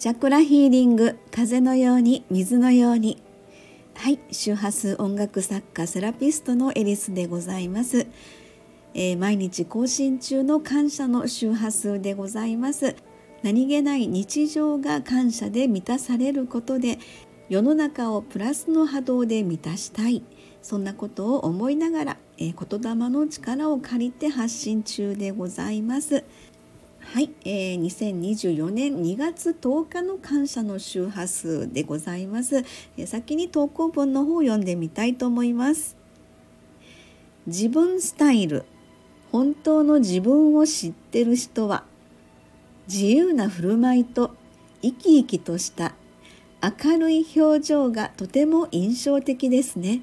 チャクラヒーリング風のように水のように。はい周波数音楽作家セラピストのエリスでございます、えー、毎日更新中の感謝の周波数でございます。何気ない日常が感謝で満たされることで世の中をプラスの波動で満たしたい。そんなことを思いながら、えー、言霊の力を借りて発信中でございます。はい、えー、2024年2月10日の感謝の周波数でございます、えー、先に投稿文の方を読んでみたいと思います。自分スタイル。本当の自分を知ってる人は自由な振る舞いと生き生きとした明るい表情がとても印象的ですね。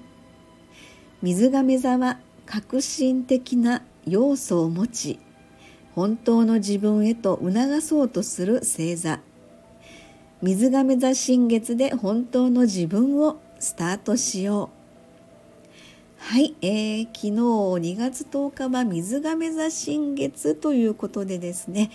水亀座は革新的な要素を持ち本当の自分へと促そうとする星座。水亀座新月で本当の自分をスタートしよう。はい、えー、昨日2月10日は水亀座新月ということでですね、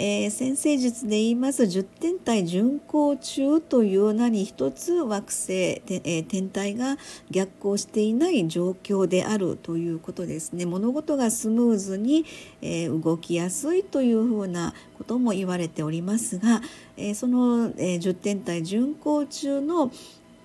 えー、先生術で言います。10天体巡行中という名に一つ惑星、えー、天体が逆行していない状況であるということですね。物事がスムーズに、えー、動きやすいというふうなことも言われておりますが、えその、え10天体巡行中の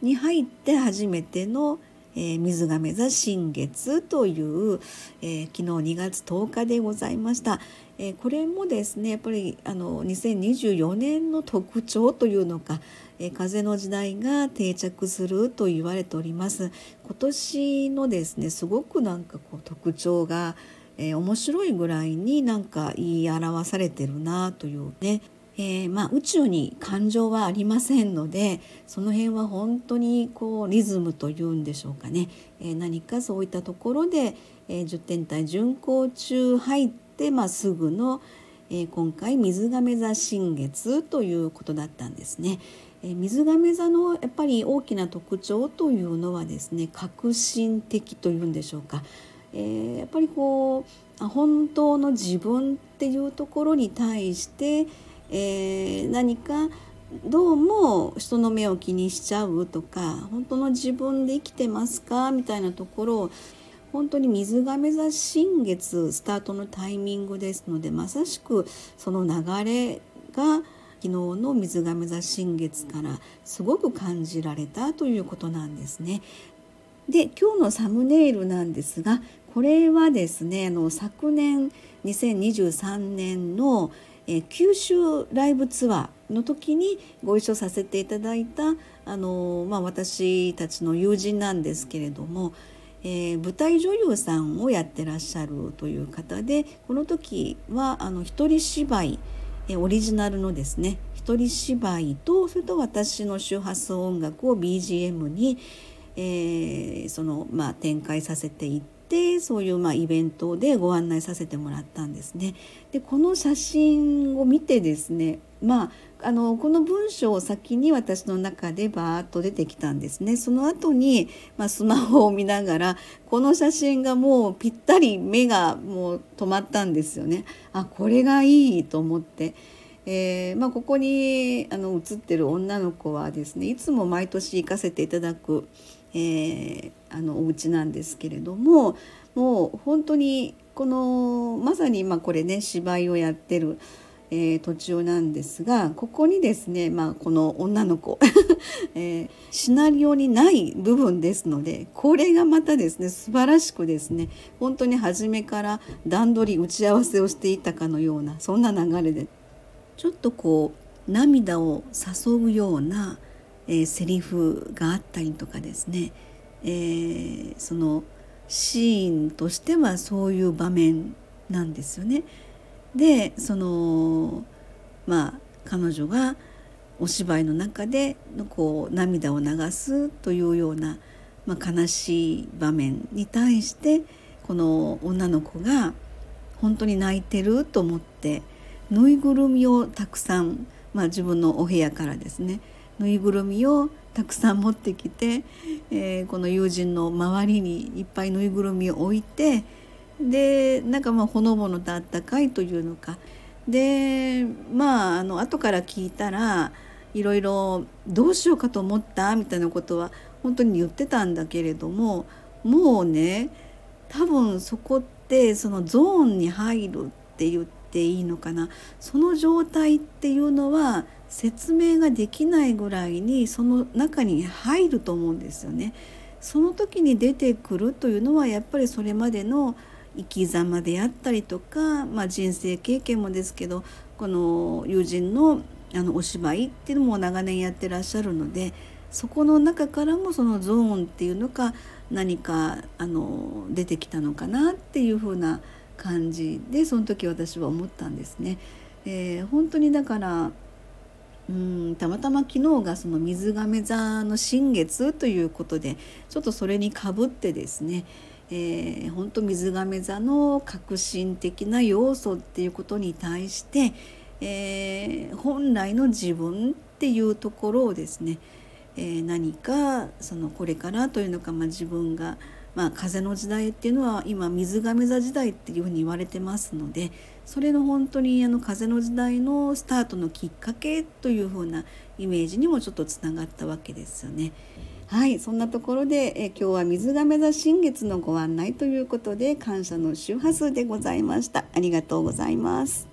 に入って初めてのえー、水亀座新月という、えー、昨日2月10日でございました。えー、これもですねやっぱりあの2024年の特徴というのか、え風の時代が定着すると言われております。今年のですねすごくなんかこう特徴が、え面白いぐらいになんか言い表されてるなというねえー、まあ、宇宙に感情はありませんのでその辺は本当にこうリズムというんでしょうかね、えー、何かそういったところで、えー、10点体巡行中入って、まあ、すぐの、え今回水亀座新月ということだったんですね。え水亀座のやっぱり大きな特徴というのはですね革新的というんでしょうか。えやっぱりこう本当の自分っていうところに対してえー、何かどうも人の目を気にしちゃうとか本当の自分で生きてますか？みたいなところを本当に水亀座新月スタートのタイミングですのでまさしくその流れが昨日の水亀座新月からすごく感じられたということなんですね。で今日のサムネイルなんですがこれはですねあの昨年2023年のえ、九州ライブツアーの時にご一緒させていただいたあの、まあ、私たちの友人なんですけれども、えー、舞台女優さんをやってらっしゃるという方でこの時はあの一人芝居、え、オリジナルのですね一人芝居とそれと私の周波数音楽を BGM に、えー、そのまあ、展開させていてって。そういうまあイベントでご案内させてもらったんですね。でこの写真を見てですねまああのこの文章を先に私の中でバーッと出てきたんですねその後に、まあ、スマホを見ながらこの写真がもうぴったり目がもう止まったんですよねあこれがいいと思って、えー、まあ、ここにあの写ってる女の子はですねいつも毎年行かせていただくえー、あのお家なんですけれどももう本当にこのまさに今これね芝居をやってる、えー、途中なんですがここにですね、まあ、この女の子、えー、シナリオにない部分ですのでこれがまたですね素晴らしくですね本当に初めから段取り打ち合わせをしていたかのようなそんな流れでちょっとこう涙を誘うようなえー、セリフがあったりとかですね、えー、そのシーンとしてはそういう場面なんですよね。でそのまあ彼女がお芝居の中でのこう涙を流すというような、まあ、悲しい場面に対してこの女の子が本当に泣いてると思ってぬいぐるみをたくさん、まあ、自分のお部屋からですねぬいぐるみをたくさん持ってきて、えー、この友人の周りにいっぱいぬいぐるみを置いてでなんかまあほのぼのとあったかいというのか。でまああの後から聞いたらいろいろどうしようかと思ったみたいなことは本当に言ってたんだけれどももうね多分そこってそのゾーンに入るって言っていいのかな。その状態っていうのは説明ができないぐらいにその中に入ると思うんですよね。その時に出てくるというのはやっぱりそれまでの生き様であったりとか、まあ、人生経験もですけどこの友人のあのお芝居っていうのも長年やってらっしゃるのでそこの中からもそのゾーンっていうのか何かあの出てきたのかなっていう風な感じでその時私は思ったんですね。えー、本当にだからうんたまたま昨日がその水亀座の新月ということでちょっとそれにかぶってですねえー、本当水亀座の革新的な要素っていうことに対して、えー、本来の自分っていうところをですね、えー、何かそのこれからというのか、まあ、自分が、まあ、風の時代っていうのは今水亀座時代っていうふうに言われてますのでそれの本当にあの風の時代のスタートのきっかけというふうなイメージにもちょっとつながったわけですよね。はいそんなところでえ今日は水亀座新月のご案内ということで感謝の周波数でございましたありがとうございます